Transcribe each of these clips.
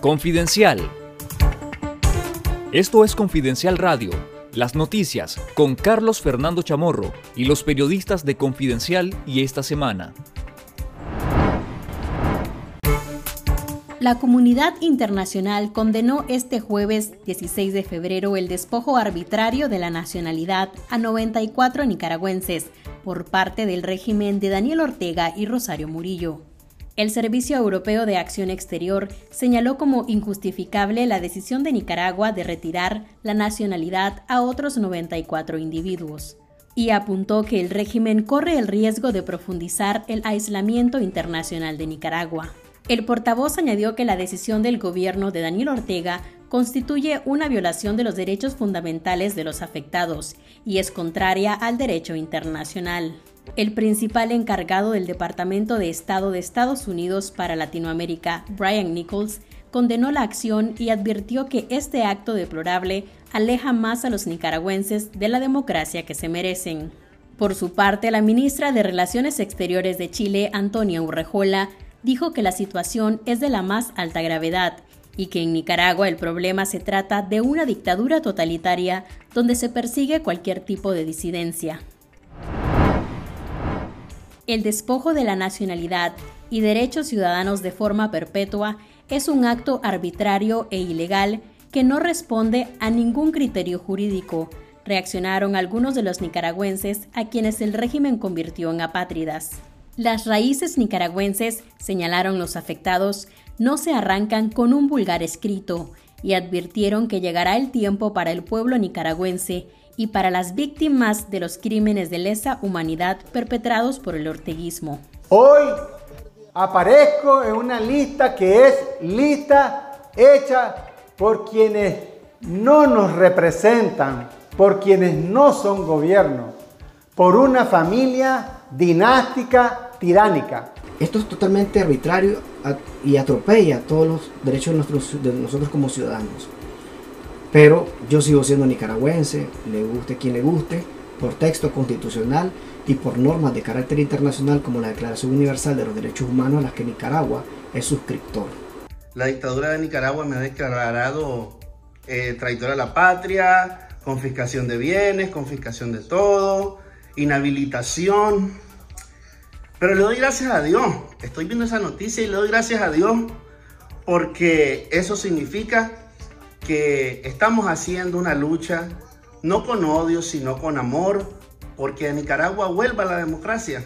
Confidencial. Esto es Confidencial Radio, las noticias con Carlos Fernando Chamorro y los periodistas de Confidencial y esta semana. La comunidad internacional condenó este jueves 16 de febrero el despojo arbitrario de la nacionalidad a 94 nicaragüenses por parte del régimen de Daniel Ortega y Rosario Murillo. El Servicio Europeo de Acción Exterior señaló como injustificable la decisión de Nicaragua de retirar la nacionalidad a otros 94 individuos y apuntó que el régimen corre el riesgo de profundizar el aislamiento internacional de Nicaragua. El portavoz añadió que la decisión del gobierno de Daniel Ortega constituye una violación de los derechos fundamentales de los afectados y es contraria al derecho internacional. El principal encargado del Departamento de Estado de Estados Unidos para Latinoamérica, Brian Nichols, condenó la acción y advirtió que este acto deplorable aleja más a los nicaragüenses de la democracia que se merecen. Por su parte, la ministra de Relaciones Exteriores de Chile, Antonia Urrejola, dijo que la situación es de la más alta gravedad y que en Nicaragua el problema se trata de una dictadura totalitaria donde se persigue cualquier tipo de disidencia. El despojo de la nacionalidad y derechos ciudadanos de forma perpetua es un acto arbitrario e ilegal que no responde a ningún criterio jurídico, reaccionaron algunos de los nicaragüenses a quienes el régimen convirtió en apátridas. Las raíces nicaragüenses, señalaron los afectados, no se arrancan con un vulgar escrito y advirtieron que llegará el tiempo para el pueblo nicaragüense y para las víctimas de los crímenes de lesa humanidad perpetrados por el orteguismo. Hoy aparezco en una lista que es lista hecha por quienes no nos representan, por quienes no son gobierno, por una familia dinástica tiránica. Esto es totalmente arbitrario y atropella todos los derechos de, nosotros como ciudadanos. Pero yo sigo siendo nicaragüense, le guste quien le guste, por texto constitucional y por normas de carácter internacional como la Declaración Universal de los Derechos Humanos a las que Nicaragua es suscriptor. La dictadura de Nicaragua me ha declarado eh, traidora a la patria, confiscación de bienes, confiscación de todo, inhabilitación, pero le doy gracias a Dios. Estoy viendo esa noticia y le doy gracias a Dios porque eso significa que estamos haciendo una lucha no con odio, sino con amor, porque en Nicaragua vuelva la democracia.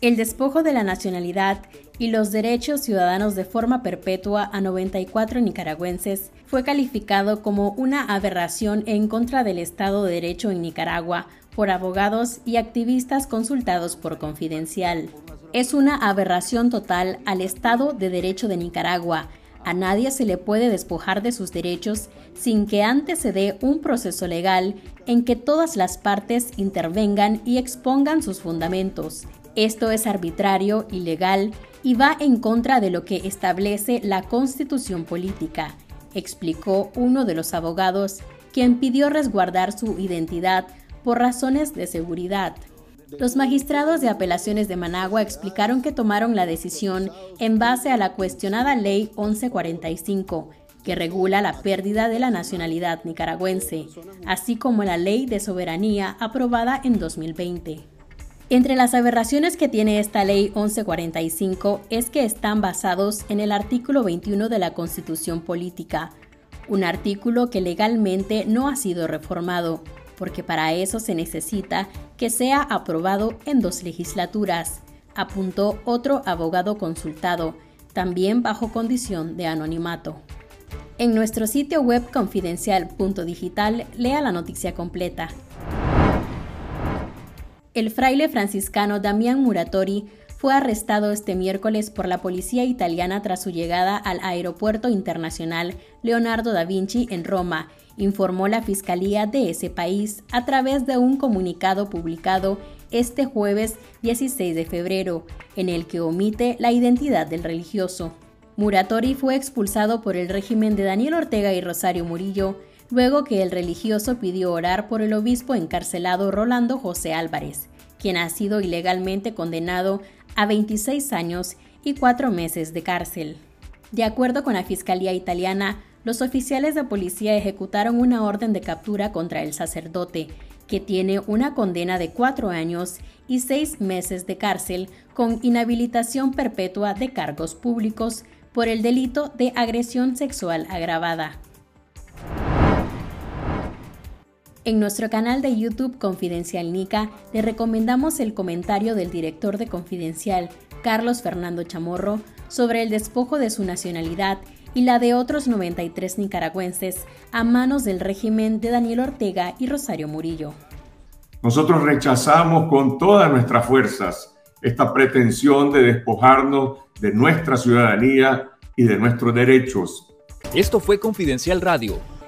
El despojo de la nacionalidad y los derechos ciudadanos de forma perpetua a 94 nicaragüenses fue calificado como una aberración en contra del Estado de Derecho en Nicaragua por abogados y activistas consultados por Confidencial. Es una aberración total al Estado de Derecho de Nicaragua. A nadie se le puede despojar de sus derechos sin que antes se dé un proceso legal en que todas las partes intervengan y expongan sus fundamentos. Esto es arbitrario, ilegal y va en contra de lo que establece la constitución política, explicó uno de los abogados, quien pidió resguardar su identidad por razones de seguridad. Los magistrados de apelaciones de Managua explicaron que tomaron la decisión en base a la cuestionada Ley 1145, que regula la pérdida de la nacionalidad nicaragüense, así como la Ley de Soberanía aprobada en 2020. Entre las aberraciones que tiene esta Ley 1145 es que están basados en el artículo 21 de la Constitución Política, un artículo que legalmente no ha sido reformado porque para eso se necesita que sea aprobado en dos legislaturas, apuntó otro abogado consultado, también bajo condición de anonimato. En nuestro sitio web confidencial.digital lea la noticia completa. El fraile franciscano Damián Muratori fue arrestado este miércoles por la policía italiana tras su llegada al aeropuerto internacional Leonardo da Vinci en Roma informó la Fiscalía de ese país a través de un comunicado publicado este jueves 16 de febrero, en el que omite la identidad del religioso. Muratori fue expulsado por el régimen de Daniel Ortega y Rosario Murillo, luego que el religioso pidió orar por el obispo encarcelado Rolando José Álvarez, quien ha sido ilegalmente condenado a 26 años y cuatro meses de cárcel. De acuerdo con la Fiscalía italiana, los oficiales de policía ejecutaron una orden de captura contra el sacerdote, que tiene una condena de cuatro años y seis meses de cárcel con inhabilitación perpetua de cargos públicos por el delito de agresión sexual agravada. En nuestro canal de YouTube Confidencial Nica le recomendamos el comentario del director de Confidencial, Carlos Fernando Chamorro, sobre el despojo de su nacionalidad y la de otros 93 nicaragüenses a manos del régimen de Daniel Ortega y Rosario Murillo. Nosotros rechazamos con todas nuestras fuerzas esta pretensión de despojarnos de nuestra ciudadanía y de nuestros derechos. Esto fue Confidencial Radio.